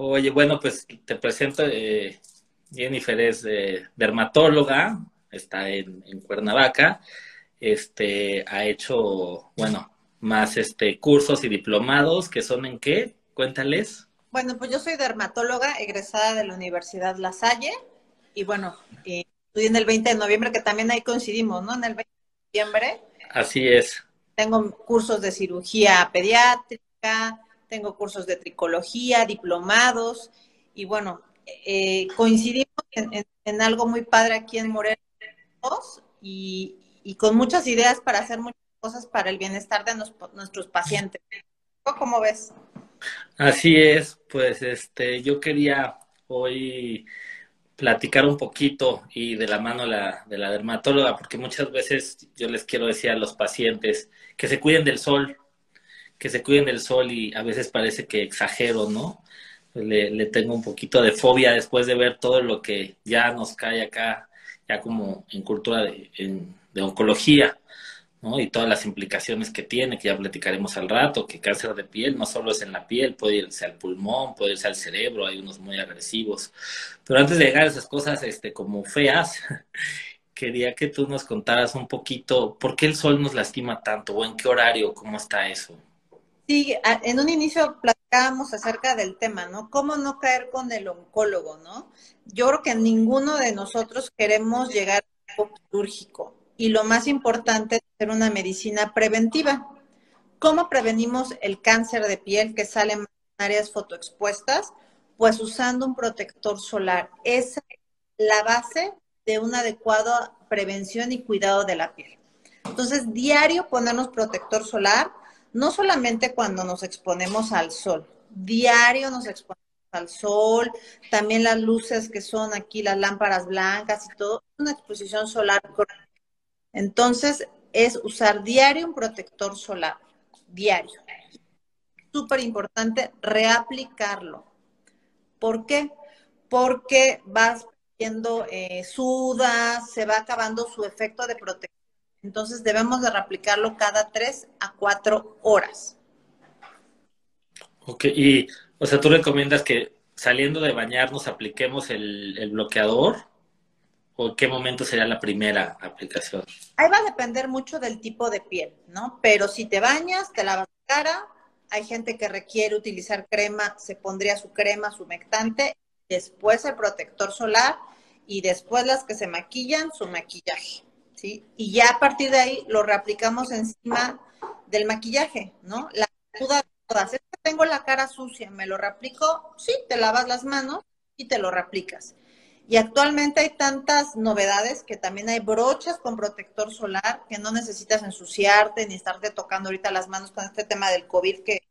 Oye, bueno, pues te presento, eh, Jennifer es eh, dermatóloga, está en, Cuernavaca, este, ha hecho, bueno, más este cursos y diplomados, que son en qué? Cuéntales. Bueno, pues yo soy dermatóloga egresada de la Universidad La Salle y bueno, eh, estudié en el 20 de noviembre, que también ahí coincidimos, ¿no? En el 20 de noviembre. Así es. Tengo cursos de cirugía pediátrica, tengo cursos de tricología, diplomados, y bueno, eh, coincidimos en, algo muy padre aquí en Morelos y, y, con muchas ideas para hacer muchas cosas para el bienestar de nuestros pacientes. ¿Cómo ves? Así es, pues este, yo quería hoy platicar un poquito y de la mano la, de la dermatóloga, porque muchas veces yo les quiero decir a los pacientes que se cuiden del sol, que se cuiden del sol y a veces parece que exagero, ¿no? Le, tengo un poquito de fobia después de ver todo lo que ya nos cae acá, ya como en cultura de, de oncología, ¿no? Y todas las implicaciones que tiene, que ya platicaremos al rato, que cáncer de piel no solo es en la piel, puede irse al pulmón, puede irse al cerebro, hay unos muy agresivos. Pero antes de llegar a esas cosas este, como feas, quería que tú nos contaras un poquito por qué el sol nos lastima tanto o en qué horario, cómo está eso. Sí, en un inicio platicábamos acerca del tema, ¿no? ¿Cómo no caer con el oncólogo, ¿no? Yo creo que ninguno de nosotros queremos llegar a quirúrgico y lo más importante es hacer una medicina preventiva. ¿Cómo prevenimos el cáncer de piel que sale en áreas fotoexpuestas? Pues usando un protector solar. Esa es la base de una adecuada prevención y cuidado de la piel. Entonces, diario ponernos protector solar no solamente cuando nos exponemos al sol, diario nos exponemos al sol, también las luces que son aquí, las lámparas blancas y todo, una exposición solar. Entonces, es usar diario un protector solar, diario. Súper importante reaplicarlo. ¿Por qué? Porque vas viendo eh, sudas, se va acabando su efecto de protección entonces debemos de replicarlo cada tres a cuatro horas. Ok, y o sea, tú recomiendas que saliendo de bañar nos apliquemos el, bloqueador o qué momento sería la primera aplicación? Ahí va a depender mucho del tipo de piel, ¿no? Pero si te bañas, te lavas la cara, hay gente que requiere utilizar crema, se pondría su crema, su humectante, después el protector solar y después las que se maquillan, su maquillaje. Y ya a partir de ahí lo reaplicamos encima del maquillaje, ¿no? La duda de todas, es que tengo la cara sucia, ¿me lo reaplico? Sí, te lavas las manos y te lo reaplicas. Y actualmente hay tantas novedades que también hay brochas con protector solar que no necesitas ensuciarte ni estarte tocando ahorita las manos con este tema del COVID que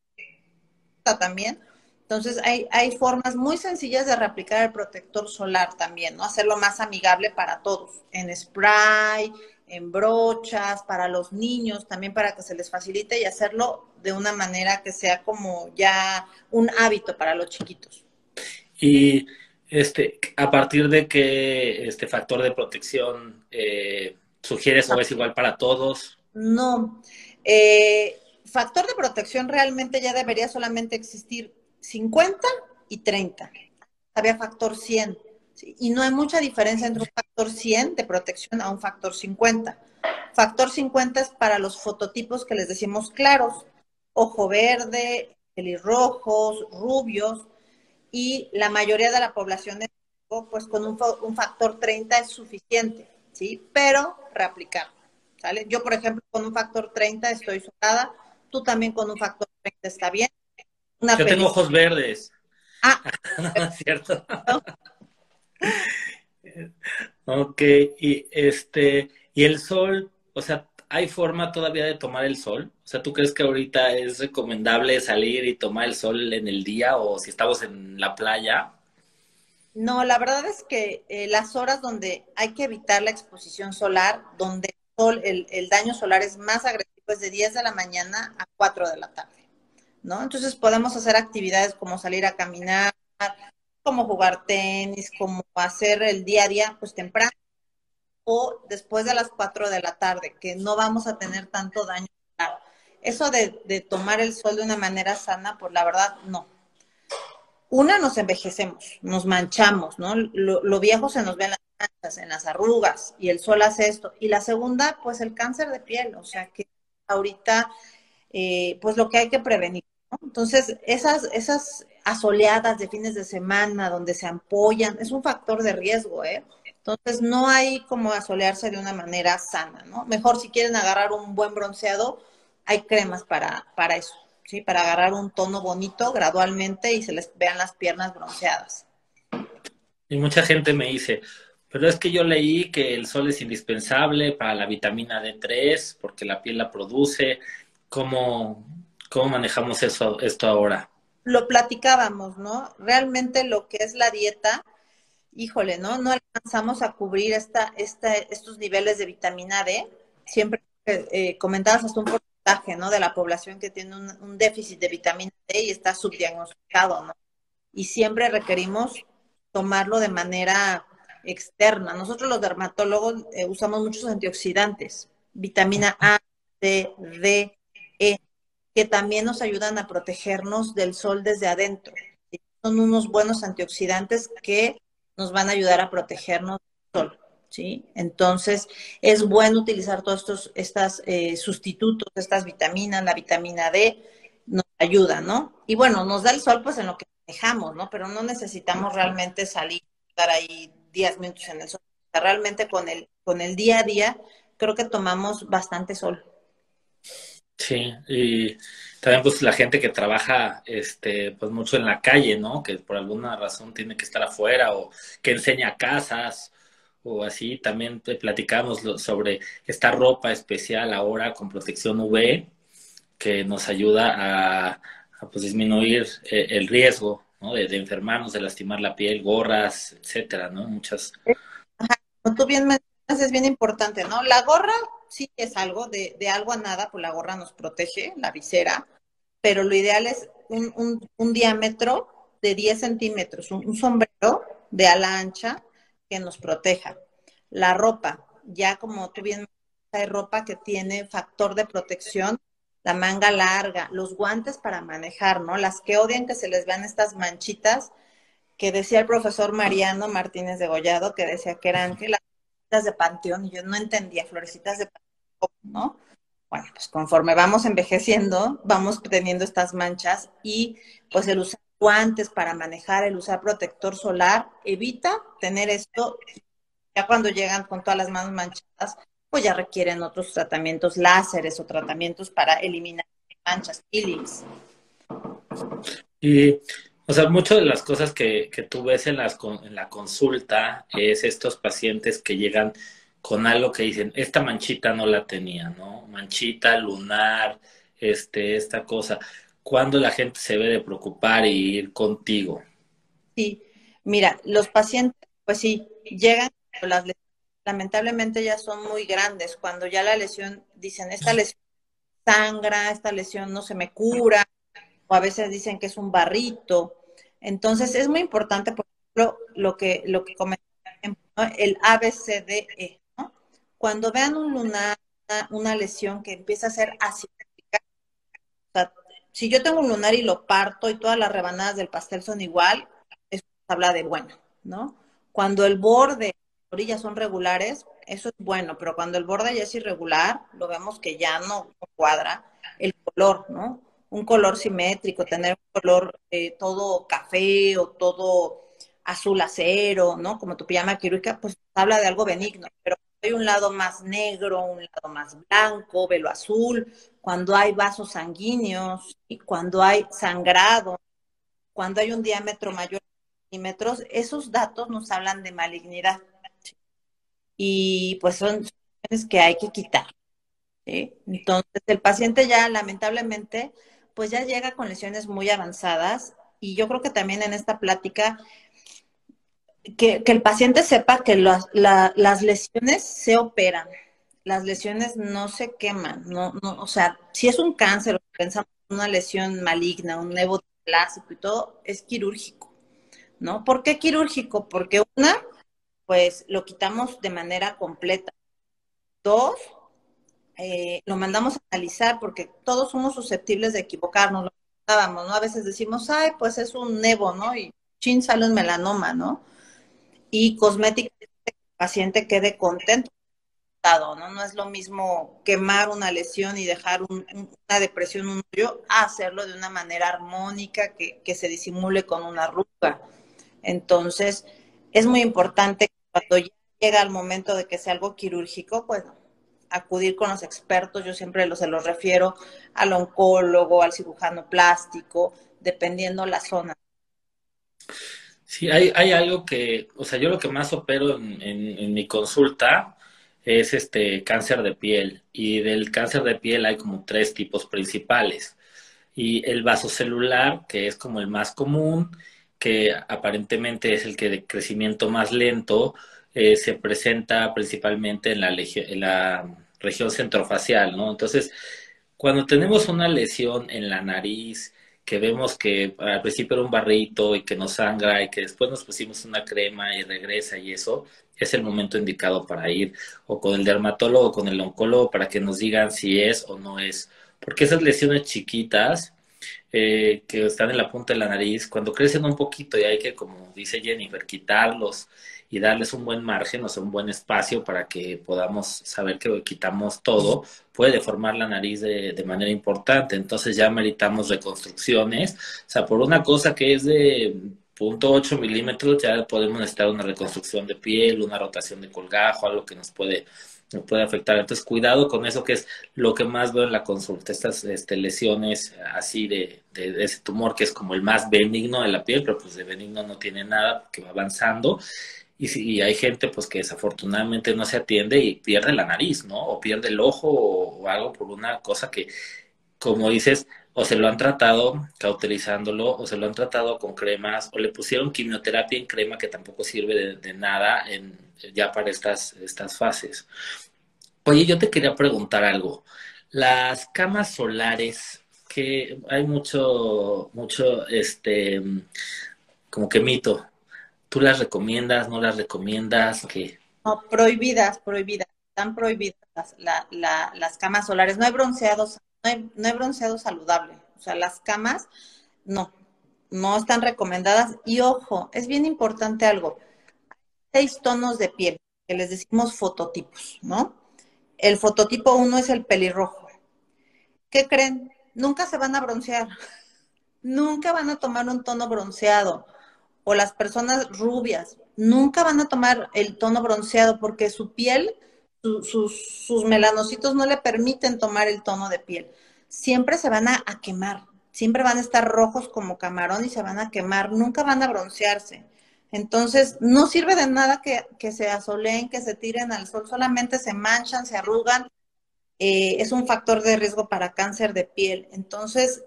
está también. Entonces, hay, hay formas muy sencillas de reaplicar el protector solar también, ¿no? Hacerlo más amigable para todos, en spray, en brochas, para los niños, también para que se les facilite y hacerlo de una manera que sea como ya un hábito para los chiquitos. Y este, a partir de qué este factor de protección eh, sugieres o es igual para todos? No. Eh, factor de protección realmente ya debería solamente existir 50 y 30. Había factor 100. Y no hay mucha diferencia entre un factor 100 de protección a un factor 50. Factor 50 es para los fototipos que les decimos claros, ojo verde, pelirrojos, rubios, y la mayoría de la población, pues con un, un factor 30 es suficiente, ¿sí? Pero reaplicar, ¿sale? Yo, por ejemplo, con un factor 30 estoy soldada, tú también con un factor 30 está bien, yo tengo ojos verdes. Ah, ¿No cierto? ok, y este, y el sol, o sea, ¿hay forma todavía de tomar el sol? O sea, ¿tú crees que ahorita es recomendable salir y tomar el sol en el día o si estamos en la playa? No, la verdad es que eh, las horas donde hay que evitar la exposición solar, donde el, sol, el, daño solar es más agresivo, es de 10 de la mañana a 4 de la tarde. ¿no? Entonces podemos hacer actividades como salir a caminar, como jugar tenis, como hacer el día a día, pues temprano, o después de las 4 de la tarde, que no vamos a tener tanto daño. Eso de, de tomar el sol de una manera sana, pues la verdad, no. Una, nos envejecemos, nos manchamos, ¿no? Lo, viejo se nos ve en las manchas, en las arrugas, y el sol hace esto. Y la segunda, pues el cáncer de piel, o sea que ahorita, eh, pues lo que hay que prevenir. ¿no? Entonces, esas, esas asoleadas de fines de semana donde se ampollan, es un factor de riesgo, ¿eh? Entonces, no hay como asolearse de una manera sana, ¿no? Mejor si quieren agarrar un buen bronceado, hay cremas para, para eso, ¿sí? Para agarrar un tono bonito gradualmente y se les vean las piernas bronceadas. Y mucha gente me dice, pero es que yo leí que el sol es indispensable para la vitamina D3 porque la piel la produce. ¿Cómo, cómo manejamos eso, esto ahora? Lo platicábamos, ¿no? Realmente lo que es la dieta, híjole, ¿no? No alcanzamos a cubrir esta, esta, estos niveles de vitamina D. Siempre eh, comentabas hasta un porcentaje, ¿no? De la población que tiene un, déficit de vitamina D y está subdiagnosticado, ¿no? Y siempre requerimos tomarlo de manera externa. Nosotros los dermatólogos eh, usamos muchos antioxidantes, vitamina A, C, D, E, que también nos ayudan a protegernos del sol desde adentro. Son unos buenos antioxidantes que nos van a ayudar a protegernos del sol. ¿Sí? Entonces, es bueno utilizar todos estos estas, eh, sustitutos, estas vitaminas, la vitamina D, nos ayuda, ¿no? Y bueno, nos da el sol pues en lo que dejamos, ¿no? Pero no necesitamos realmente salir, estar ahí 10 minutos en el sol. realmente con el, con el día a día creo que tomamos bastante sol. Sí, y también pues la gente que trabaja este pues mucho en la calle, ¿no? Que por alguna razón tiene que estar afuera o que enseña casas o así, también platicamos sobre esta ropa especial ahora con protección UV que nos ayuda a, pues disminuir eh, el riesgo ¿no? De, enfermarnos, de lastimar la piel, gorras, etcétera, ¿no? Muchas. Como tú bien mencionas, es bien importante, ¿no? La gorra sí es algo, de, de, algo a nada, pues la gorra nos protege, la visera, pero lo ideal es un, un, un diámetro de 10 centímetros, un, sombrero de ala ancha que nos proteja. La ropa, ya como tú bien hay ropa que tiene factor de protección la manga larga, los guantes para manejar, ¿no? Las que odian que se les vean estas manchitas que decía el profesor Mariano Martínez de Gollado, que decía que eran que de panteón, y yo no entendía florecitas de panteón, ¿no? Bueno, pues conforme vamos envejeciendo, vamos teniendo estas manchas y pues el usar guantes para manejar, el usar protector solar, evita tener esto, ya cuando llegan con todas las manos manchadas, pues ya requieren otros tratamientos láseres o tratamientos para eliminar manchas, peelings. Y, o sea, muchas de las cosas que, que tú ves en, las, en la consulta es estos pacientes que llegan con algo que dicen, esta manchita no la tenía, ¿no? Manchita lunar, este, esta cosa. ¿Cuándo la gente se debe de preocupar y ir contigo? Sí, mira, los pacientes, pues sí, llegan con las lamentablemente ya son muy grandes. Cuando ya la lesión, dicen, esta lesión sangra, esta lesión no se me cura, o a veces dicen que es un barrito. Entonces es muy importante, por ejemplo, lo que, lo que comentaba, el ABCDE, ¿no? Cuando vean un lunar, una, lesión que empieza a ser asimétrica, o sea, si yo tengo un lunar y lo parto y todas las rebanadas del pastel son igual, eso habla de bueno, ¿no? Cuando el borde orillas son regulares, eso es bueno, pero cuando el borde ya es irregular, lo vemos que ya no cuadra el color, ¿no? Un color simétrico, tener un color eh, todo café o todo azul acero, ¿no? Como tu pijama quirúrgica, pues habla de algo benigno, pero hay un lado más negro, un lado más blanco, velo azul, cuando hay vasos sanguíneos y cuando hay sangrado, cuando hay un diámetro mayor de centímetros, esos datos nos hablan de malignidad y pues son lesiones que hay que quitar. Entonces, el paciente ya lamentablemente, pues ya llega con lesiones muy avanzadas y yo creo que también en esta plática, que, el paciente sepa que las, las lesiones se operan, las lesiones no se queman, no, no, o sea, si es un cáncer, pensamos en una lesión maligna, un neoplásico y todo, es quirúrgico, ¿no? ¿Por qué quirúrgico? Porque una, pues lo quitamos de manera completa. Dos, eh, lo mandamos a analizar porque todos somos susceptibles de equivocarnos, lo ¿no? A veces decimos, ay, pues es un nevo, ¿no? Y chin sale un melanoma, ¿no? Y cosmética, el paciente quede contento, ¿no? No es lo mismo quemar una lesión y dejar una depresión, un hoyo, a hacerlo de una manera armónica que, que se disimule con una arruga. Entonces, es muy importante que cuando llega el momento de que sea algo quirúrgico, pues acudir con los expertos, yo siempre los, se los refiero al oncólogo, al cirujano plástico, dependiendo la zona. Sí, hay, hay algo que, o sea, yo lo que más opero en, en, mi consulta es este cáncer de piel y del cáncer de piel hay como tres tipos principales y el vasocelular que es como el más común que aparentemente es el que de crecimiento más lento eh, se presenta principalmente en la, en la región centrofacial, ¿no? Entonces, cuando tenemos una lesión en la nariz, que vemos que al principio era un barrito y que nos sangra y que después nos pusimos una crema y regresa y eso, es el momento indicado para ir o con el dermatólogo o con el oncólogo para que nos digan si es o no es. Porque esas lesiones chiquitas eh, que están en la punta de la nariz, cuando crecen un poquito y hay que, como dice Jennifer, quitarlos y darles un buen margen, o sea, un buen espacio para que podamos saber que quitamos todo, puede deformar la nariz de, de manera importante. Entonces ya meritamos reconstrucciones. O sea, por una cosa que es de 0.8 milímetros, ya podemos necesitar una reconstrucción de piel, una rotación de colgajo, algo que nos puede nos puede afectar. Entonces, cuidado con eso que es lo que más veo en la consulta, estas este, lesiones así de, de, ese tumor que es como el más benigno de la piel, pero pues de benigno no tiene nada porque va avanzando y, si, hay gente pues que desafortunadamente no se atiende y pierde la nariz, ¿no? O pierde el ojo o, algo por una cosa que, como dices, o se lo han tratado cauterizándolo, o se lo han tratado con cremas, o le pusieron quimioterapia en crema que tampoco sirve de, nada en, ya para estas, estas fases. Oye, yo te quería preguntar algo. Las camas solares, que hay mucho, mucho, este, como que mito ¿Tú las recomiendas, no las recomiendas? ¿Qué? No, prohibidas, prohibidas. Están prohibidas las, camas solares. No hay bronceados, no hay, no hay bronceado saludable. O sea, las camas no, no están recomendadas. Y ojo, es bien importante algo. Seis tonos de piel, que les decimos fototipos, ¿no? El fototipo uno es el pelirrojo. ¿Qué creen? Nunca se van a broncear. Nunca van a tomar un tono bronceado o las personas rubias nunca van a tomar el tono bronceado porque su piel, sus, melanocitos no le permiten tomar el tono de piel. Siempre se van a, quemar, siempre van a estar rojos como camarón y se van a quemar, nunca van a broncearse. Entonces, no sirve de nada que, que se asoleen, que se tiren al sol, solamente se manchan, se arrugan. Eh, es un factor de riesgo para cáncer de piel. Entonces,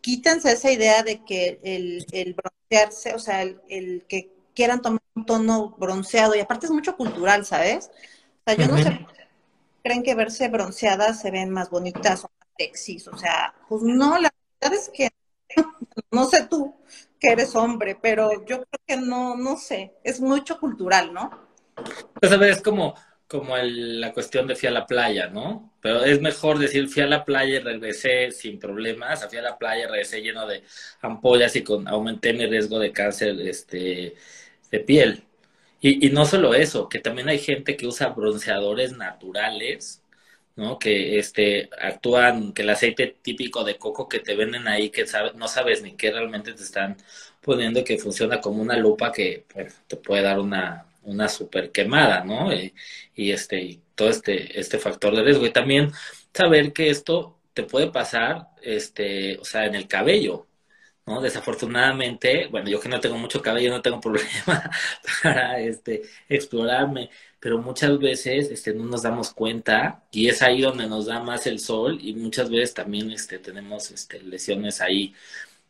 quítense esa idea de que el, el broncearse, o sea, el, que quieran tomar un tono bronceado, y aparte es mucho cultural, ¿sabes? O sea, yo no sé, creen que verse bronceadas se ven más bonitas o más sexys, o sea, pues no, la verdad es que no sé tú que eres hombre, pero yo creo que no, no sé, es mucho cultural, ¿no? Pues a ver, es como, como la cuestión de fui a la playa, ¿no? Pero es mejor decir fui a la playa y regresé sin problemas, fui a la playa y regresé lleno de ampollas y con, aumenté mi riesgo de cáncer este, de piel. Y, y no solo eso, que también hay gente que usa bronceadores naturales, ¿no? Que este, actúan, que el aceite típico de coco que te venden ahí, que no sabes ni qué realmente te están poniendo, que funciona como una lupa que te puede dar una, una super quemada, ¿no? Y, este, y todo este, este factor de riesgo. Y también saber que esto te puede pasar, este, o sea, en el cabello, ¿no? Desafortunadamente, bueno, yo que no tengo mucho cabello, no tengo problema para, este, explorarme, pero muchas veces, este, no nos damos cuenta y es ahí donde nos da más el sol y muchas veces también, este, tenemos, este, lesiones ahí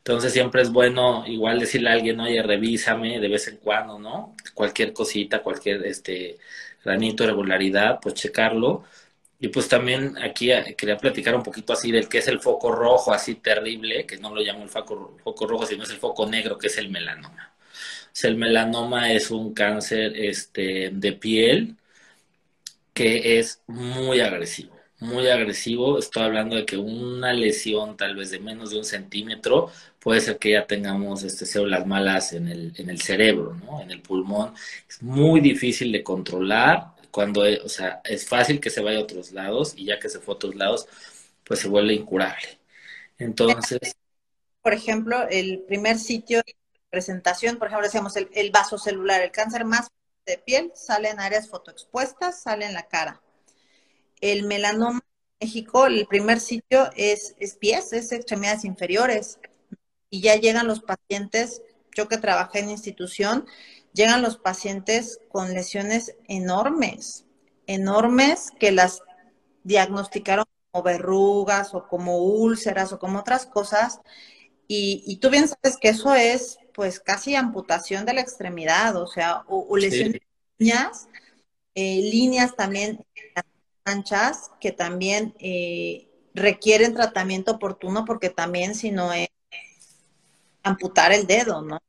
entonces siempre es bueno igual decirle a alguien, oye, revísame de vez en cuando, ¿no? Cualquier cosita, cualquier este granito, regularidad, pues checarlo. Y pues también aquí eh, quería platicar un poquito así del que es el foco rojo, así terrible, que no lo llamo el foco, rojo, sino es el foco negro, que es el melanoma. O el melanoma es un cáncer este, de piel que es muy agresivo, muy agresivo. Estoy hablando de que una lesión tal vez de menos de un centímetro puede ser que ya tengamos este, células malas en el, en el cerebro, ¿no? en el pulmón. Es muy difícil de controlar cuando, eh, o sea, es fácil que se vaya a otros lados y ya que se fue a otros lados, pues se vuelve incurable. Entonces... Por ejemplo, el primer sitio de presentación, por ejemplo, decíamos el, el vaso celular, el cáncer más de piel sale en áreas fotoexpuestas, sale en la cara. El melanoma en México, el primer sitio es, es pies, es extremidades inferiores. Y ya llegan los pacientes, yo que trabajé en institución, llegan los pacientes con lesiones enormes, enormes que las diagnosticaron como verrugas o como úlceras o como otras cosas. Y, tú bien sabes que eso es pues casi amputación de la extremidad, o sea, o, lesiones líneas, eh, líneas también anchas que también eh, requieren tratamiento oportuno porque también si no es amputar el dedo, ¿no?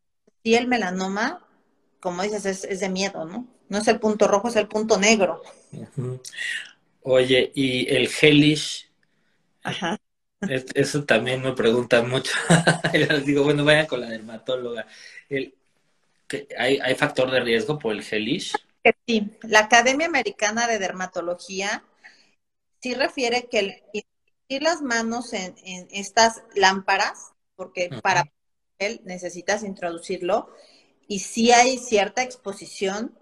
Si el melanoma como dices, es, de miedo, ¿no? No es el punto rojo, es el punto negro. Oye, ¿y el hellish? Ajá. eso también me preguntan mucho. Les digo, bueno, vayan con la dermatóloga. El, ¿hay, ¿Hay factor de riesgo por el hellish? Sí, la Academia Americana de Dermatología sí refiere que el las manos en, estas lámparas, porque para él necesitas introducirlo, y sí hay cierta exposición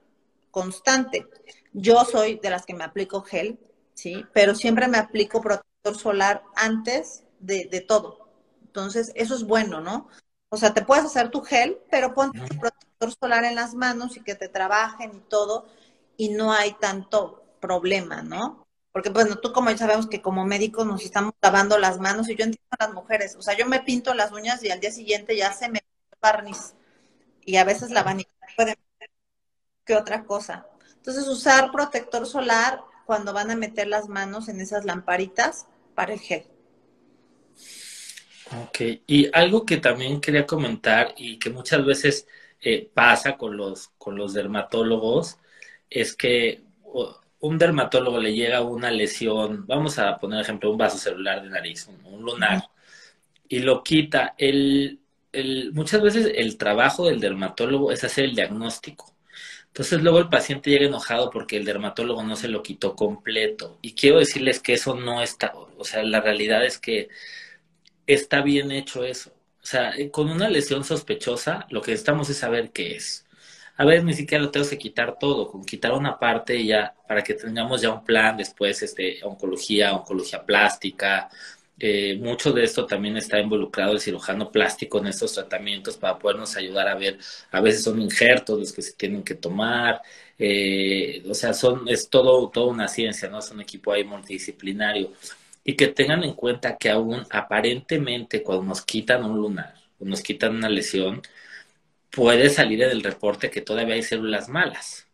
constante. Yo soy de las que me aplico gel, ¿sí? Pero siempre me aplico protector solar antes de, todo. Entonces, eso es bueno, ¿no? O sea, te puedes hacer tu gel, pero ponte tu protector solar en las manos y que te trabajen y todo, y no hay tanto problema, ¿no? Porque, bueno, tú como ya sabemos que como médicos nos estamos lavando las manos y yo entiendo a las mujeres, o sea, yo me pinto las uñas y al día siguiente ya se me barniz y a veces la vanidad puede que otra cosa. Entonces, usar protector solar cuando van a meter las manos en esas lamparitas para el gel. Ok, y algo que también quería comentar y que muchas veces eh, pasa con los, con los dermatólogos es que un dermatólogo le llega una lesión, vamos a poner ejemplo, un vaso celular de nariz, un, lunar, y lo quita. El, muchas veces el trabajo del dermatólogo es hacer el diagnóstico. Entonces luego el paciente llega enojado porque el dermatólogo no se lo quitó completo. Y quiero decirles que eso no está, o sea, la realidad es que está bien hecho eso. O sea, eh, con una lesión sospechosa, lo que necesitamos es saber qué es. A ver, ni siquiera lo tengo que quitar todo, con quitar una parte ya, para que tengamos ya un plan después, este, oncología, oncología plástica, eh, mucho de esto también está involucrado el cirujano plástico en estos tratamientos para podernos ayudar a ver, a veces son injertos los que se tienen que tomar, eh, o sea, son, es todo, toda una ciencia, ¿no? Es un equipo ahí multidisciplinario. Y que tengan en cuenta que aún aparentemente cuando nos quitan un lunar, o nos quitan una lesión, puede salir en el reporte que todavía hay células malas.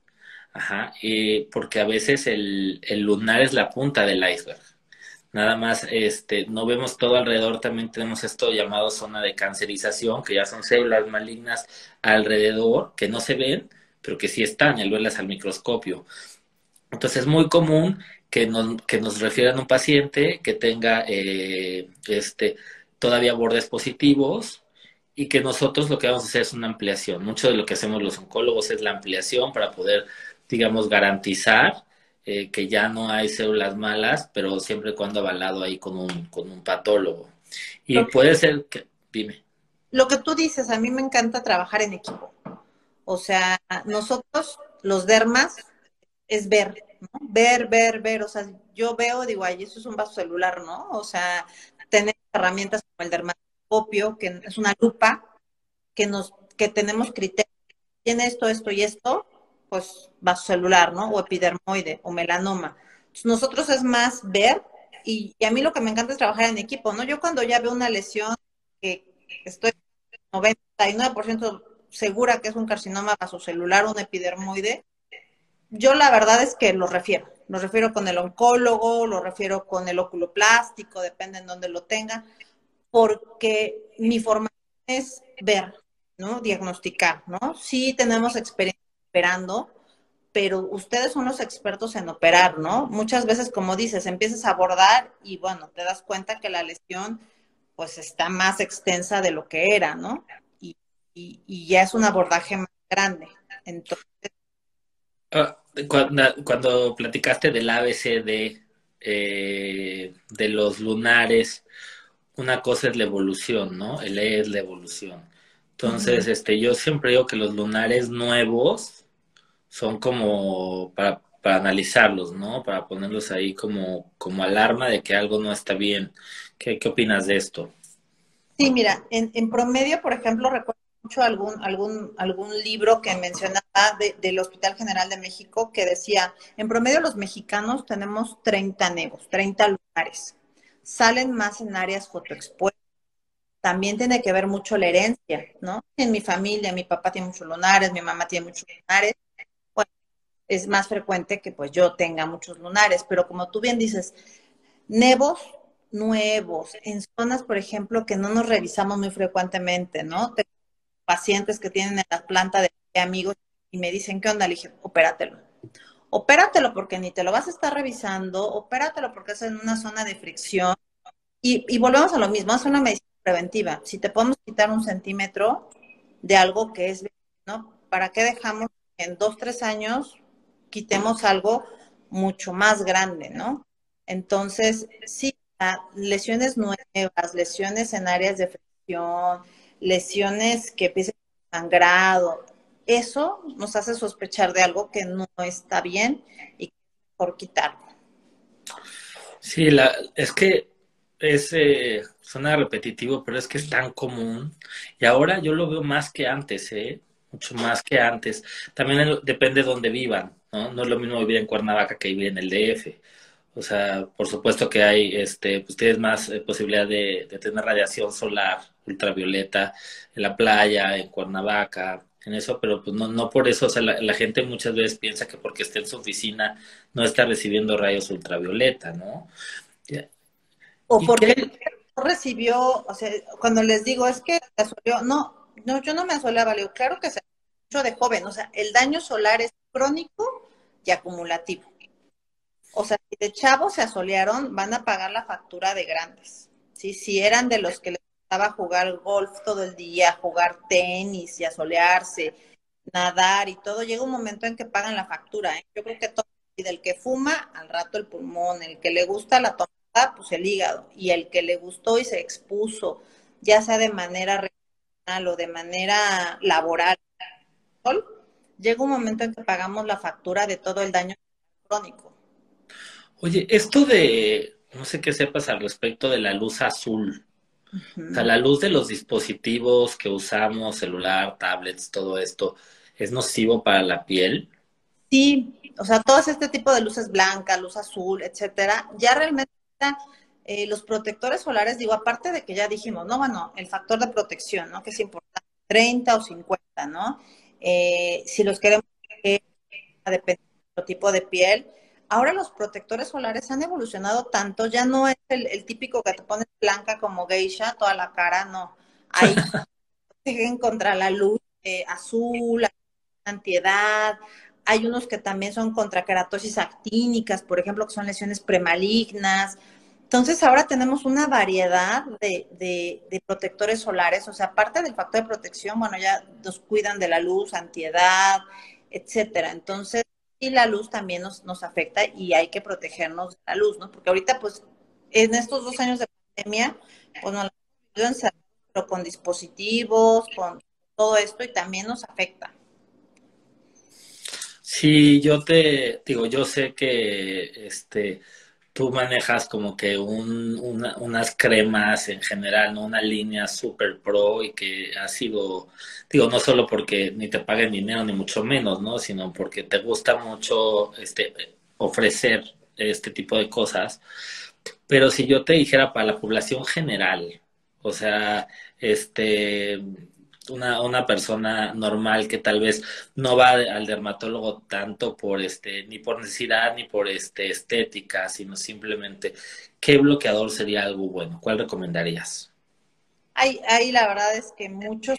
Ajá, eh, porque a veces el, el lunar es la punta del iceberg nada más este, no vemos todo alrededor, también tenemos esto llamado zona de cancerización, que ya son células malignas alrededor, que no se ven, pero que sí están al verlas al microscopio. Entonces es muy común que nos, que nos refieran a un paciente que tenga eh, este, todavía bordes positivos y que nosotros lo que vamos a hacer es una ampliación. Mucho de lo que hacemos los oncólogos es la ampliación para poder, digamos, garantizar eh, que ya no hay células malas, pero siempre y cuando avalado ahí con un, con un patólogo. Y puede ser que, dime. Lo que tú dices, a mí me encanta trabajar en equipo. O sea, nosotros, los dermas, es ver, ¿no? Ver, ver, ver. O sea, yo veo, digo, ay, eso es un vaso celular, ¿no? O sea, tener herramientas como el dermatoscopio, que es una lupa, que nos, que tenemos criterios. Tiene esto, esto y esto, pues celular, ¿no? O epidermoide o melanoma. nosotros es más ver y, a mí lo que me encanta es trabajar en equipo, ¿no? Yo cuando ya veo una lesión que estoy 99% segura que es un carcinoma vasocelular, un epidermoide, yo la verdad es que lo refiero. Lo refiero con el oncólogo, lo refiero con el óculo plástico, depende en dónde lo tenga, porque mi formación es ver, ¿no? Diagnosticar, ¿no? Sí tenemos experiencia operando, pero ustedes son los expertos en operar, ¿no? Muchas veces, como dices, empiezas a abordar y bueno, te das cuenta que la lesión pues está más extensa de lo que era, ¿no? Y, ya es un abordaje más grande. Entonces... Ah, cuando, cuando, platicaste del ABCD, eh, de los lunares, una cosa es la evolución, ¿no? El E es la evolución. Entonces, este, yo siempre digo que los lunares nuevos son como para, para analizarlos, ¿no? Para ponerlos ahí como, como alarma de que algo no está bien. ¿Qué, qué opinas de esto? Sí, mira, en, en promedio, por ejemplo, recuerdo mucho algún, algún, algún libro que mencionaba del Hospital General de México que decía, en promedio los mexicanos tenemos 30 nevos, 30 lunares. Salen más en áreas fotoexpuestas. También tiene que ver mucho la herencia, ¿no? En mi familia, mi papá tiene muchos lunares, mi mamá tiene muchos lunares. Bueno, es más frecuente que pues yo tenga muchos lunares, pero como tú bien dices, nevos nuevos, en zonas, por ejemplo, que no nos revisamos muy frecuentemente, ¿no? Tengo pacientes que tienen en la planta de amigos y me dicen, ¿qué onda? Le dije, opératelo. Opératelo porque ni te lo vas a estar revisando, opératelo porque es en una zona de fricción. Y, volvemos a lo mismo, es una medicina preventiva. Si te podemos quitar un centímetro de algo que es, ¿no? ¿Para qué dejamos en dos, tres años quitemos algo mucho más grande, ¿no? Entonces, sí, lesiones nuevas, lesiones en áreas de fricción, lesiones que empiecen sangrado, eso nos hace sospechar de algo que no está bien y mejor quitarlo. Sí, la, es que es, eh, suena repetitivo, pero es que es tan común. Y ahora yo lo veo más que antes, ¿eh? Mucho más que antes. También depende de dónde vivan, ¿no? No es lo mismo vivir en Cuernavaca que vivir en el DF. O sea, por supuesto que hay, este, pues tienes más eh, posibilidad de, tener radiación solar ultravioleta en la playa, en Cuernavaca, en eso, pero pues no, no por eso, o sea, la, gente muchas veces piensa que porque está en su oficina no está recibiendo rayos ultravioleta, ¿no? O porque no recibió, o sea, cuando les digo es que se asoleó, no, no, yo no me asoleaba, le claro que se mucho de joven, o sea, el daño solar es crónico y acumulativo. O sea, si de chavos se asolearon, van a pagar la factura de grandes. ¿sí? Si eran de los que les gustaba jugar golf todo el día, jugar tenis y asolearse, nadar y todo, llega un momento en que pagan la factura. ¿eh? Yo creo que todo, y del que fuma, al rato el pulmón, el que le gusta la tomada, pues el hígado, y el que le gustó y se expuso, ya sea de manera regional o de manera laboral, llega un momento en que pagamos la factura de todo el daño crónico. Oye, esto de, no sé qué sepas al respecto de la luz azul. O sea, la luz de los dispositivos que usamos, celular, tablets, todo esto, ¿es nocivo para la piel? Sí, o sea, todo este tipo de luces blancas, luz azul, etcétera, ya realmente eh, los protectores solares, digo, aparte de que ya dijimos, no, bueno, el factor de protección, ¿no? Que es importante, 30 o 50, ¿no? Eh, si los queremos, eh, depende del tipo de piel, ahora los protectores solares han evolucionado tanto, ya no es el, típico que te pones blanca como geisha, toda la cara, no. Hay protegen contra la luz eh, azul, antiedad, hay unos que también son contra keratosis actínicas, por ejemplo, que son lesiones premalignas. Entonces ahora tenemos una variedad de, de, protectores solares, o sea, aparte del factor de protección, bueno, ya nos cuidan de la luz, antiedad, etcétera. Entonces, y la luz también nos, nos afecta y hay que protegernos de la luz, ¿no? Porque ahorita, pues, en estos dos años de pandemia, pues nos la hemos pero con dispositivos, con todo esto y también nos afecta. Sí, yo te digo, yo sé que este tú manejas como que un, unas cremas en general, ¿no? Una línea super pro y que ha sido, digo, no solo porque ni te paguen dinero ni mucho menos, ¿no? Sino porque te gusta mucho este, ofrecer este tipo de cosas. Pero si yo te dijera para la población general, o sea, este, una, una persona normal que tal vez no va al dermatólogo tanto por este, ni por necesidad ni por este estética, sino simplemente qué bloqueador sería algo bueno. ¿Cuál recomendarías? Hay, hay la verdad es que muchos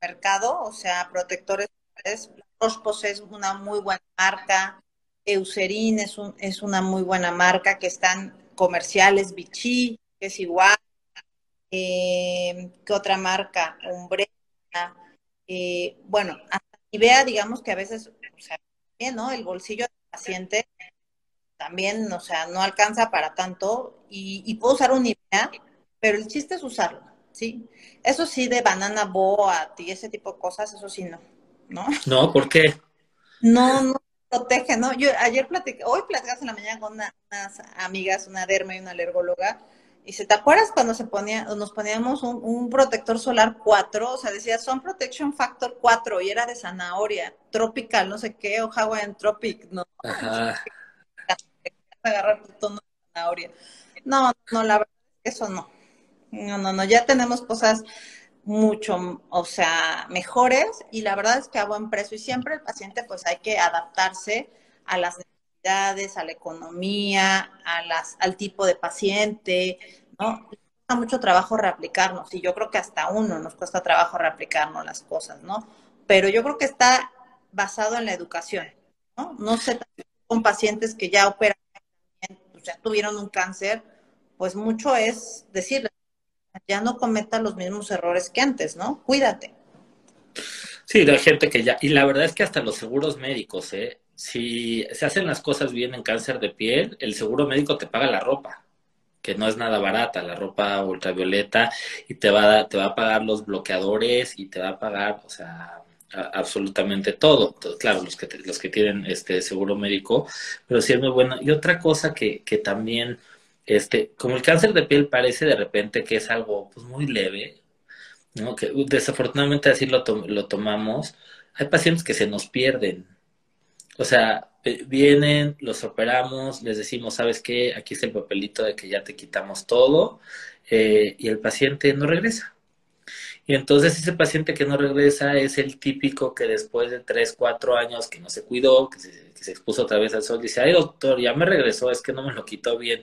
mercado, o sea, protectores Rospos es una muy buena marca, Eucerin es, un, es una muy buena marca que están comerciales, Vichy, que es igual, eh, ¿qué otra marca? Umbrella, eh, bueno, hasta vea, digamos que a veces, o sea, ¿no? El bolsillo del paciente también, o sea, no alcanza para tanto y, y puedo usar un idea, pero el chiste es usarlo, ¿sí? Eso sí, de banana boa y ese tipo de cosas, eso sí no, ¿no? No, ¿por qué? No, no protege, ¿no? Yo ayer platicé, hoy platicas en la mañana con unas amigas, una derma y una alergóloga, y se te acuerdas cuando se ponía, nos poníamos un, protector solar 4, o sea, decía son protection factor 4 y era de zanahoria, tropical, no sé qué, o Hawaiian tropic, ¿no? Ajá. Agarrar tu tono de zanahoria. No, no, la verdad es que eso no. No, no, no, ya tenemos cosas mucho, o sea, mejores y la verdad es que a buen precio y siempre el paciente pues hay que adaptarse a las necesidades, a la economía, a las, al tipo de paciente, ¿no? Cuesta mucho trabajo reaplicarnos y yo creo que hasta uno nos cuesta trabajo reaplicarnos las cosas, ¿no? Pero yo creo que está basado en la educación, ¿no? No sé, con pacientes que ya operan, ya tuvieron un cáncer, pues mucho es decirles, ya no cometa los mismos errores que antes, ¿no? Cuídate. Sí, hay gente que ya, y la verdad es que hasta los seguros médicos, ¿eh? Si se hacen las cosas bien en cáncer de piel, el seguro médico te paga la ropa, que no es nada barata, la ropa ultravioleta, y te va a, te va a pagar los bloqueadores y te va a pagar, o sea, absolutamente todo. claro, los que, los que tienen este seguro médico, pero sí es muy bueno. Y otra cosa que, que también este, como el cáncer de piel parece de repente que es algo pues, muy leve, ¿no? que desafortunadamente así lo, lo tomamos, hay pacientes que se nos pierden. O sea, vienen, los operamos, les decimos, ¿sabes qué? Aquí está el papelito de que ya te quitamos todo eh, y el paciente no regresa. Y entonces ese paciente que no regresa es el típico que después de 3, 4 años que no se cuidó, que se, que se expuso otra vez al sol, dice, ay doctor, ya me regresó, es que no me lo quitó bien.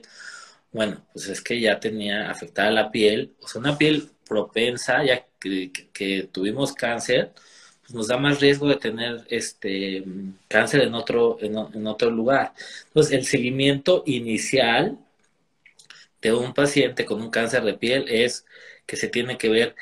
Bueno, pues es que ya tenía afectada la piel, o sea, una piel propensa, ya que, tuvimos cáncer, pues nos da más riesgo de tener este cáncer en otro, en, otro lugar. Entonces, el seguimiento inicial de un paciente con un cáncer de piel es que se tiene que ver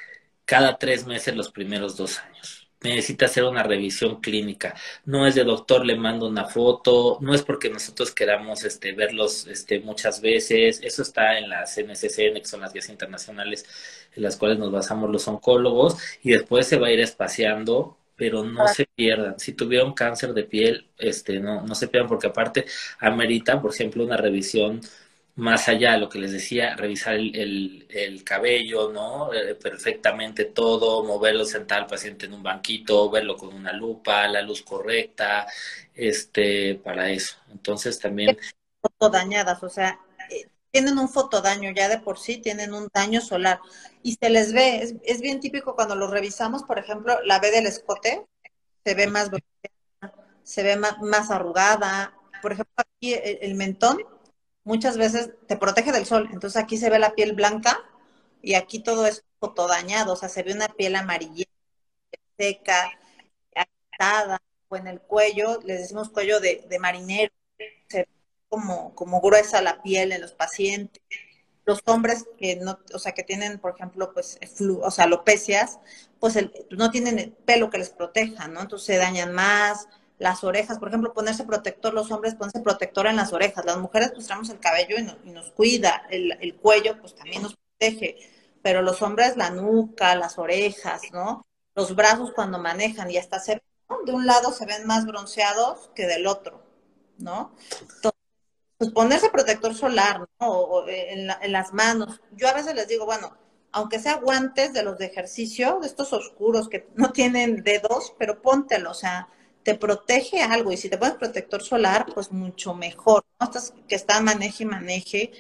cada tres meses los primeros dos años necesita hacer una revisión clínica. No es de doctor, le mando una foto, no es porque nosotros queramos este, verlos este, muchas veces, eso está en las NCCN, que son las guías internacionales en las cuales nos basamos los oncólogos, y después se va a ir espaciando pero no se pierdan. Si tuvieron cáncer de piel, este, no, no se pierdan, porque aparte amerita, por ejemplo, una revisión más allá de lo que les decía, revisar el, el, cabello, ¿no? Eh, perfectamente todo, moverlo, sentar al paciente en un banquito, verlo con una lupa, la luz correcta, este, para eso. Entonces también... Fotodañadas, o sea, tienen un fotodaño ya de por sí, tienen un daño solar y se les ve, es, es bien típico cuando lo revisamos, por ejemplo, la B del escote se ve más se ve más, más arrugada, por ejemplo, aquí el mentón muchas veces te protege del sol. Entonces aquí se ve la piel blanca y aquí todo es fotodañado, o sea, se ve una piel amarilla, seca, agitada, o en el cuello, les decimos cuello de, marinero, se ve como, como gruesa la piel en los pacientes. Los hombres que no, o sea, que tienen, por ejemplo, pues, o sea, alopecias, pues no tienen el pelo que les proteja, ¿no? Entonces se dañan más, las orejas, por ejemplo, ponerse protector, los hombres ponerse protector en las orejas, las mujeres pues traemos el cabello y, nos cuida, el, cuello pues también nos protege, pero los hombres la nuca, las orejas, ¿no? Los brazos cuando manejan y hasta se ven, de un lado se ven más bronceados que del otro, ¿no? Entonces, pues ponerse protector solar, ¿no? O, en, en las manos. Yo a veces les digo, bueno, aunque sea guantes de los de ejercicio, de estos oscuros que no tienen dedos, pero póntelo, o sea, te protege algo y si te pones protector solar, pues mucho mejor, ¿no? Estás, que está maneje y maneje.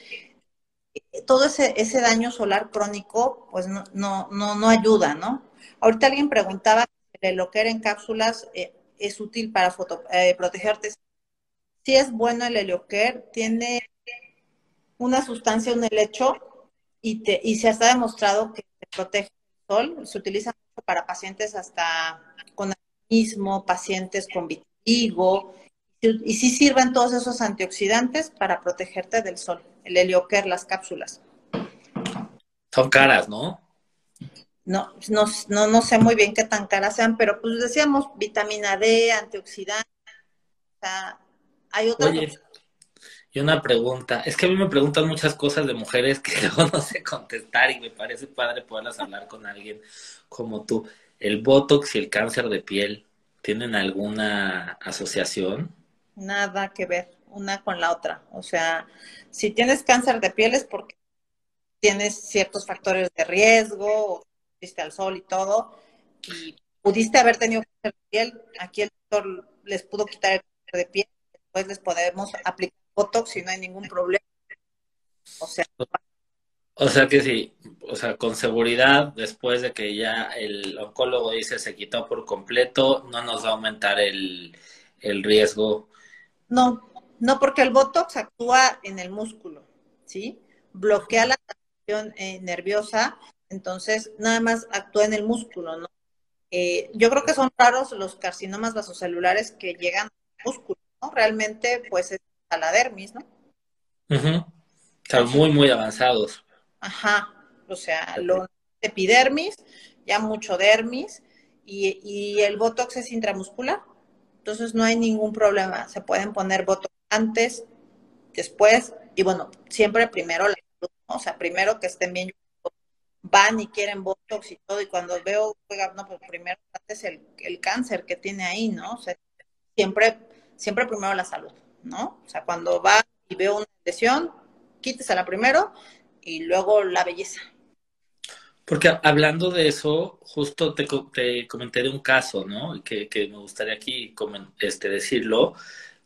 Todo ese, ese daño solar crónico, pues no, no, no, no ayuda, ¿no? Ahorita alguien preguntaba si el helioquer en cápsulas eh, es útil para foto, eh, protegerte. Si es bueno el helioquer, tiene una sustancia, un helecho, y, te, y se ha demostrado que te protege del sol, se utiliza para pacientes hasta con mismo, pacientes con vitiligo, y sí sirven todos esos antioxidantes para protegerte del sol, el helioquer, las cápsulas. Son caras, ¿no? No, no, no, no sé muy bien qué tan caras sean, pero pues decíamos vitamina D, antioxidantes, o sea, hay otras Oye, y una pregunta, es que a mí me preguntan muchas cosas de mujeres que luego no sé contestar y me parece padre poderlas hablar con alguien como tú. ¿El Botox y el cáncer de piel tienen alguna asociación? Nada que ver una con la otra. O sea, si tienes cáncer de piel es porque tienes ciertos factores de riesgo, viste al sol y todo, y pudiste haber tenido cáncer de piel, aquí el doctor les pudo quitar el cáncer de piel, después les podemos aplicar Botox y no hay ningún problema. O sea, o sea que sí, o sea, con seguridad, después de que ya el oncólogo dice se quitó por completo, no nos va a aumentar el, el riesgo. No, no, porque el Botox actúa en el músculo, ¿sí? Bloquea la acción eh, nerviosa, entonces nada más actúa en el músculo, ¿no? Eh, yo creo que son raros los carcinomas vasocelulares que llegan al músculo, ¿no? Realmente, pues es a la dermis, ¿no? Están muy, muy avanzados. Ajá, o sea, lo epidermis, ya mucho dermis, y, y el Botox es intramuscular. Entonces no hay ningún problema. Se pueden poner Botox antes, después, y bueno, siempre primero la salud, o sea, primero que estén bien, van y quieren Botox y todo, y cuando veo, oiga, no, pues primero antes el, el cáncer que tiene ahí, ¿no? O sea, siempre, siempre primero la salud, ¿no? O sea, cuando va y veo una lesión, quítesela primero y luego la belleza. Porque hablando de eso, justo te, te comenté de un caso, ¿no? Que, que me gustaría aquí este, decirlo,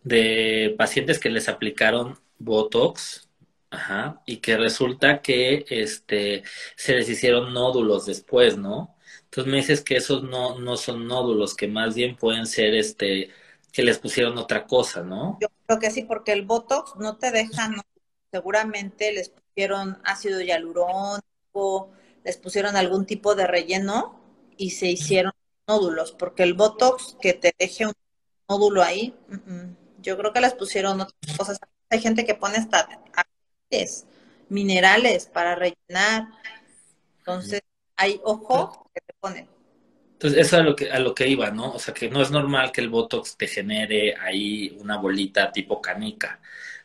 de pacientes que les aplicaron Botox, ajá, y que resulta que este, se les hicieron nódulos después, ¿no? Entonces me dices que esos no, no son nódulos, que más bien pueden ser este, que les pusieron otra cosa, ¿no? Yo creo que sí, porque el Botox no te deja, no, seguramente les pusieron ácido hialurónico, les pusieron algún tipo de relleno y se hicieron nódulos, porque el Botox que te deje un nódulo ahí, yo creo que les pusieron otras cosas. Hay gente que pone hasta minerales para rellenar. Entonces, hay ojo que te ponen. Entonces, eso es a lo que, a lo que iba, ¿no? O sea, que no es normal que el Botox te genere ahí una bolita tipo canica.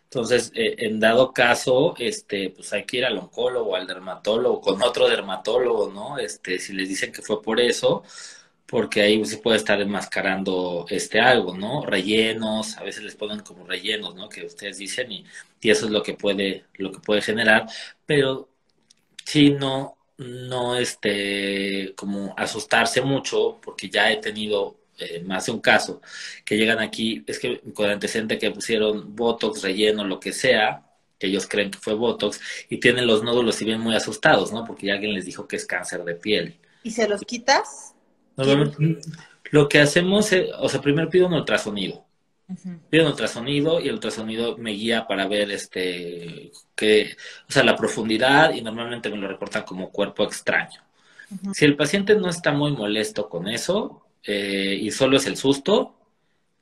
Entonces, eh, en dado caso, este, pues hay que ir al oncólogo, al dermatólogo, con otro dermatólogo, ¿no? Este, si les dicen que fue por eso, porque ahí se puede estar enmascarando este algo, ¿no? Rellenos, a veces les ponen como rellenos, ¿no? Que ustedes dicen y, y eso es lo que puede, lo que puede generar, pero si no, no este, como asustarse mucho, porque ya he tenido eh, más de un caso, que llegan aquí, es que con antecedente que pusieron Botox, relleno, lo que sea, que ellos creen que fue Botox, y tienen los nódulos y bien muy asustados, ¿no? Porque ya alguien les dijo que es cáncer de piel. ¿Y se los quitas? lo que hacemos es, o sea, primero pido un ultrasonido. Pido un ultrasonido y el ultrasonido me guía para ver este que, o sea, la profundidad y normalmente me lo reportan como cuerpo extraño. Si el paciente no está muy molesto con eso, eh, y solo es el susto,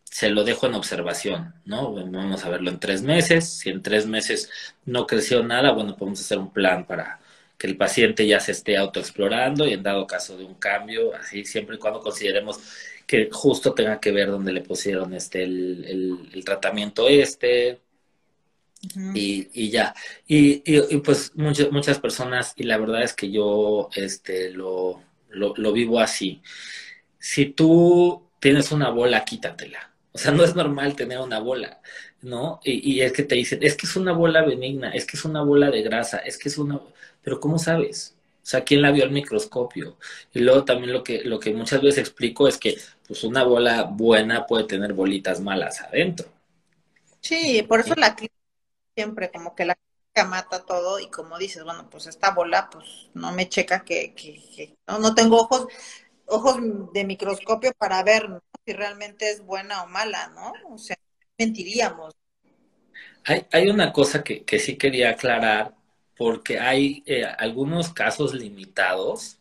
se lo dejo en observación, ¿no? Vamos a verlo en tres meses. Si en tres meses no creció nada, bueno, podemos hacer un plan para que el paciente ya se esté autoexplorando y en dado caso de un cambio, así siempre y cuando consideremos que justo tenga que ver donde le pusieron este el, tratamiento este, y, y, ya. Y, y, pues muchas, muchas personas, y la verdad es que yo este, lo, lo, lo vivo así si tú tienes una bola, quítatela. O sea, no es normal tener una bola, ¿no? Y, es que te dicen, es que es una bola benigna, es que es una bola de grasa, es que es una... Pero ¿cómo sabes? O sea, ¿quién la vio al microscopio? Y luego también lo que, lo que muchas veces explico es que pues una bola buena puede tener bolitas malas adentro. Sí, por eso la clínica siempre como que la clínica mata todo y como dices, bueno, pues esta bola pues no me checa que, que, no, no tengo ojos ojos de microscopio para ver si realmente es buena o mala, ¿no? O sea, mentiríamos. Hay, hay una cosa que, que sí quería aclarar, porque hay eh, algunos casos limitados,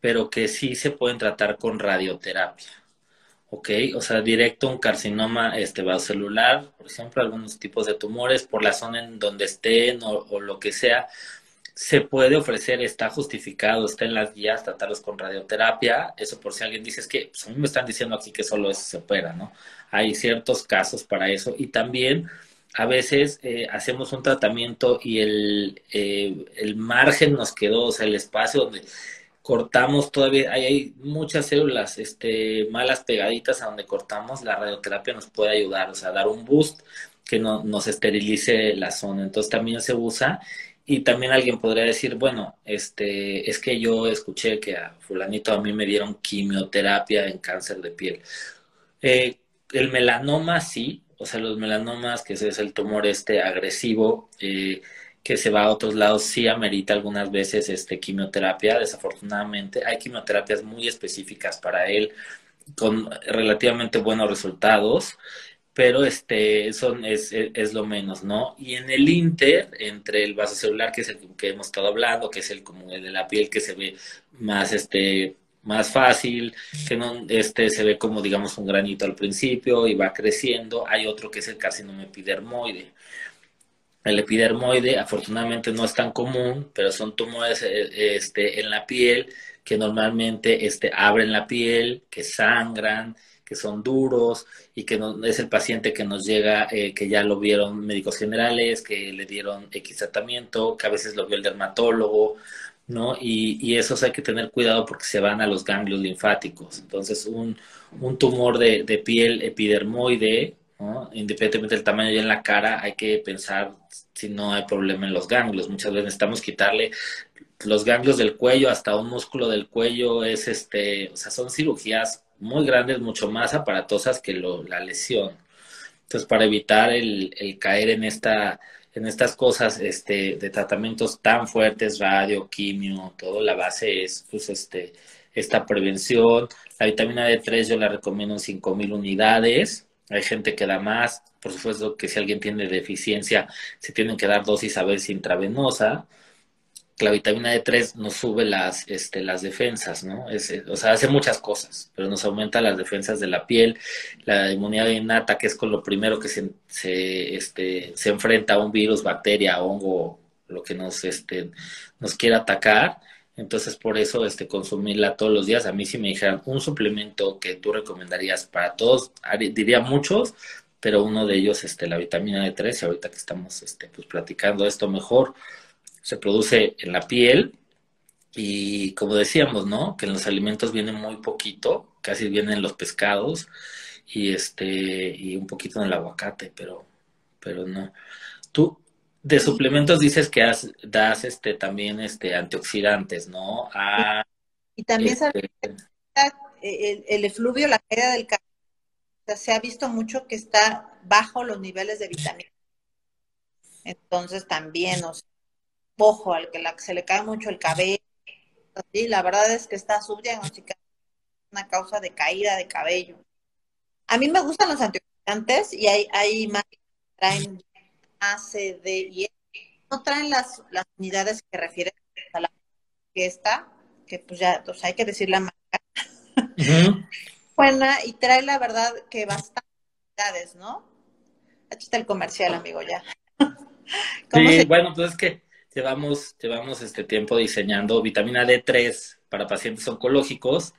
pero que sí se pueden tratar con radioterapia. ¿Ok? O sea, directo un carcinoma este, celular, por ejemplo, algunos tipos de tumores por la zona en donde estén o, lo que sea, se puede ofrecer, está justificado, está en las guías, tratarlos con radioterapia. Eso por si alguien dice, es que pues, a mí me están diciendo aquí que solo eso se opera, ¿no? Hay ciertos casos para eso. Y también a veces eh, hacemos un tratamiento y el, eh, el margen nos quedó, o sea, el espacio donde cortamos todavía, hay, muchas células este, malas pegaditas a donde cortamos, la radioterapia nos puede ayudar, o sea, dar un boost que no, nos esterilice la zona. Entonces también se usa y también alguien podría decir, bueno, este, es que yo escuché que a fulanito a mí me dieron quimioterapia en cáncer de piel. Eh, el melanoma sí, o sea, los melanomas, que es el tumor este agresivo, eh, que se va a otros lados, sí amerita algunas veces este, quimioterapia, desafortunadamente. Hay quimioterapias muy específicas para él, con relativamente buenos resultados pero este son, es, es, lo menos, ¿no? Y en el inter, entre el vaso celular, que es el que hemos estado hablando, que es el como el de la piel que se ve más este más fácil, que no este se ve como digamos un granito al principio y va creciendo, hay otro que es el carcinoma epidermoide. El epidermoide afortunadamente no es tan común, pero son tumores eh, este, en la piel que normalmente este, abren la piel, que sangran, que son duros y que no, es el paciente que nos llega, eh, que ya lo vieron médicos generales, que le dieron X tratamiento, que a veces lo vio el dermatólogo, ¿no? Y, y esos hay que tener cuidado porque se van a los ganglios linfáticos. Entonces, un, un tumor de, de piel epidermoide, independientemente del tamaño y en la cara, hay que pensar si no hay problema en los ganglios. Muchas veces necesitamos quitarle los ganglios del cuello hasta un músculo del cuello, es este, o sea, son cirugías muy grandes, mucho más aparatosas que la lesión. Entonces, para evitar el, caer en esta en estas cosas este, de tratamientos tan fuertes, radio, quimio, todo, la base es pues, este, esta prevención. La vitamina D3 yo la recomiendo en 5.000 unidades. Hay gente que da más. Por supuesto que si alguien tiene deficiencia, se tienen que dar dosis a veces intravenosa la vitamina D3 nos sube las, este, las defensas, ¿no? Es, eh, o sea, hace muchas cosas, pero nos aumenta las defensas de la piel, la inmunidad innata, que es con lo primero que se, se, este, se enfrenta a un virus, bacteria, hongo, lo que nos, este, nos quiera atacar. Entonces, por eso, este, consumirla todos los días. A mí si me dijeran un suplemento que tú recomendarías para todos, diría muchos, pero uno de ellos, este, la vitamina D3, y ahorita que estamos, este, pues, platicando esto mejor, se produce en la piel y como decíamos, ¿no? Que en los alimentos viene muy poquito, casi vienen los pescados y este y un poquito en el aguacate, pero pero no. Tú de suplementos dices que das este también este antioxidantes, ¿no? y también este el, el, efluvio, la caída del cabello, se ha visto mucho que está bajo los niveles de vitamina. Entonces también, o sea, ojo, al que se le cae mucho el cabello. Sí, la verdad es que está subdiagnosticada una causa de caída de cabello. A mí me gustan los antioxidantes y hay, hay más que traen A, C, D y E. No traen las, las unidades que refieren a la está, que pues ya, pues hay que decir la marca. Buena y trae la verdad que bastantes unidades, ¿no? Aquí está el comercial, amigo, ya. Sí, bueno, pues es que llevamos, llevamos este tiempo diseñando vitamina D3 para pacientes oncológicos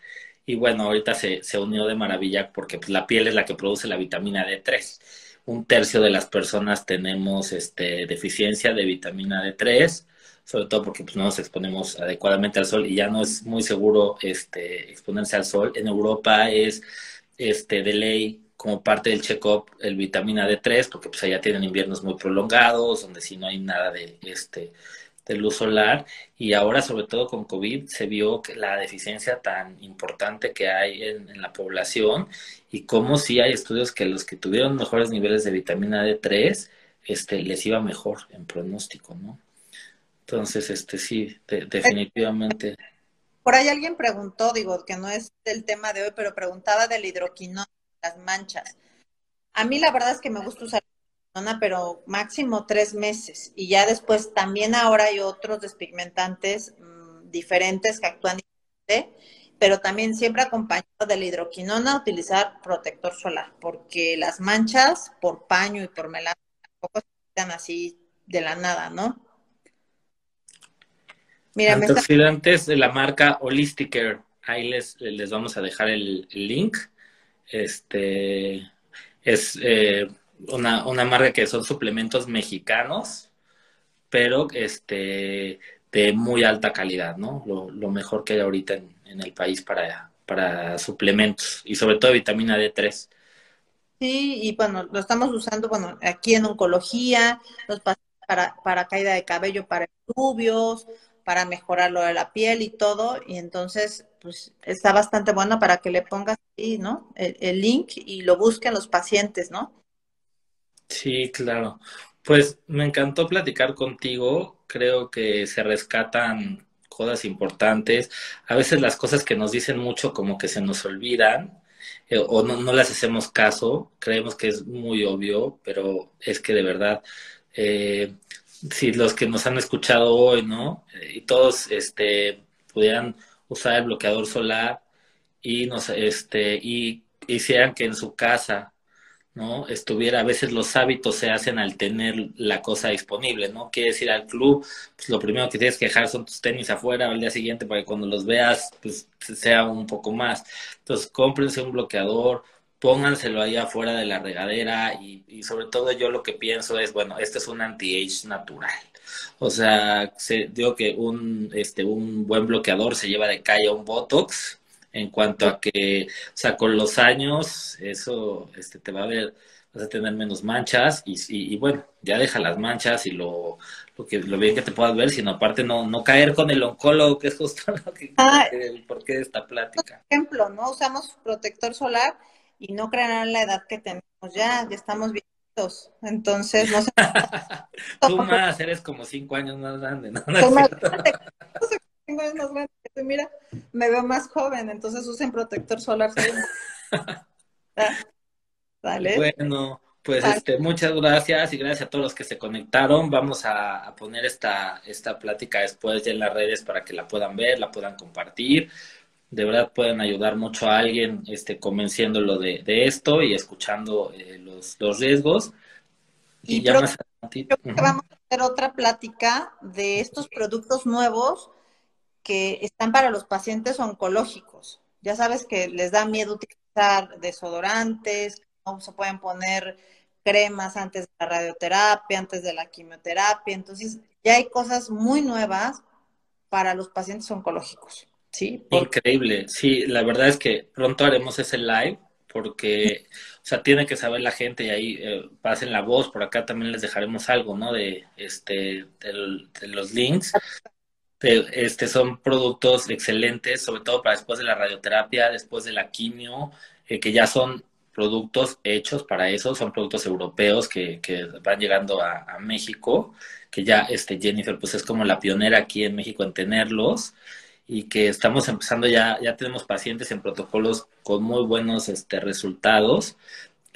y bueno, ahorita se, se unió de maravilla porque pues, la piel es la que produce la vitamina D3. Un tercio de las personas tenemos este, deficiencia de vitamina D3, sobre todo porque pues, no nos exponemos adecuadamente al sol y ya no es muy seguro este, exponerse al sol. En Europa es este, de ley como parte del check-up el vitamina D3, porque pues allá tienen inviernos muy prolongados, donde si no hay nada de este de luz solar y ahora sobre todo con COVID se vio la deficiencia tan importante que hay en, la población y cómo sí hay estudios que los que tuvieron mejores niveles de vitamina D3 este, les iba mejor en pronóstico, ¿no? Entonces, este sí, definitivamente. Por ahí alguien preguntó, digo, que no es el tema de hoy, pero preguntaba del hidroquinón las manchas. A mí la verdad es que me gusta usar pero máximo tres meses. Y ya después también ahora hay otros despigmentantes mm, diferentes que actúan pero también siempre acompañado de la hidroquinona, utilizar protector solar, porque las manchas por paño y por melanina tampoco se quitan así de la nada, ¿no? Mira, Antioxidantes de la marca Holisticer. Ahí les, les vamos a dejar el, link. Este es eh, una, una marca que son suplementos mexicanos, pero este de muy alta calidad, ¿no? Lo, mejor que hay ahorita en, en el país para, para suplementos y sobre todo vitamina D3. Sí, y bueno, lo estamos usando, bueno, aquí en oncología, los para, para caída de cabello, para rubios, para mejorar lo de la piel y todo, y entonces, pues está bastante bueno para que le pongas ahí, ¿no? El, el link y lo busquen los pacientes, ¿no? Sí, claro. Pues me encantó platicar contigo. Creo que se rescatan cosas importantes. A veces las cosas que nos dicen mucho como que se nos olvidan eh, o no, no, las hacemos caso. Creemos que es muy obvio, pero es que de verdad, eh, si los que nos han escuchado hoy, ¿no? Eh, y todos este, pudieran usar el bloqueador solar y nos este y hicieran que en su casa ¿no? Estuviera, a veces los hábitos se hacen al tener la cosa disponible, ¿no? Quieres ir al club, pues lo primero que tienes que dejar son tus tenis afuera al día siguiente para que cuando los veas, pues sea un poco más. Entonces, cómprense un bloqueador, pónganselo ahí afuera de la regadera y, y sobre todo yo lo que pienso es, bueno, este es un anti-age natural. O sea, se, digo que un, este, un buen bloqueador se lleva de calle un Botox, en cuanto a que, o sea, con los años, eso este, te va a ver, vas a tener menos manchas y, y, bueno, ya deja las manchas y lo, lo, que, lo bien que te puedas ver, sino aparte no, no caer con el oncólogo, que es justo lo que, ah, el porqué de esta plática. Por ejemplo, ¿no? Usamos protector solar y no creerán la edad que tenemos ya, ya estamos viejitos, entonces no sé. Tú más, eres como cinco años más grande, ¿no? tengo más grande. Mira, me veo más joven, entonces usen protector solar. Bueno, pues este, muchas gracias y gracias a todos los que se conectaron. Vamos a, poner esta, esta plática después ya en las redes para que la puedan ver, la puedan compartir. De verdad pueden ayudar mucho a alguien este, convenciéndolo de, de esto y escuchando eh, los, los riesgos. Y, ya más adelante. vamos a hacer otra plática de estos productos nuevos que están para los pacientes oncológicos. Ya sabes que les da miedo utilizar desodorantes, no se pueden poner cremas antes de la radioterapia, antes de la quimioterapia. Entonces, ya hay cosas muy nuevas para los pacientes oncológicos. ¿sí? Increíble. Sí, la verdad es que pronto haremos ese live porque, o sea, tiene que saber la gente y ahí eh, pasen la voz. Por acá también les dejaremos algo, ¿no? De, este, de los links este, son productos excelentes, sobre todo para después de la radioterapia, después de la quimio, eh, que ya son productos hechos para eso, son productos europeos que, que van llegando a, México, que ya este Jennifer pues es como la pionera aquí en México en tenerlos y que estamos empezando ya, ya tenemos pacientes en protocolos con muy buenos este, resultados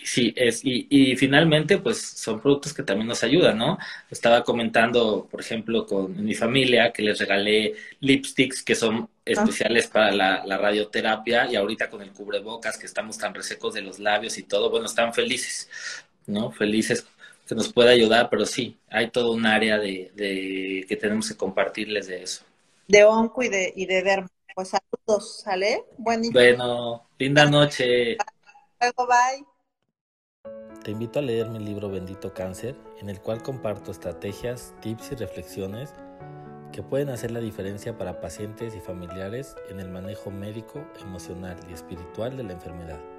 Sí, es, y, y finalmente, pues son productos que también nos ayudan, ¿no? Estaba comentando, por ejemplo, con mi familia que les regalé lipsticks que son especiales para la, la, radioterapia y ahorita con el cubrebocas que estamos tan resecos de los labios y todo, bueno, están felices, ¿no? Felices que nos pueda ayudar, pero sí, hay todo un área de, de que tenemos que compartirles de eso. De onco y de, y de derma. Pues saludos, ¿sale? Bueno, linda noche. Luego, bye. Te invito a leer mi libro Bendito Cáncer, en el cual comparto estrategias, tips y reflexiones que pueden hacer la diferencia para pacientes y familiares en el manejo médico, emocional y espiritual de la enfermedad.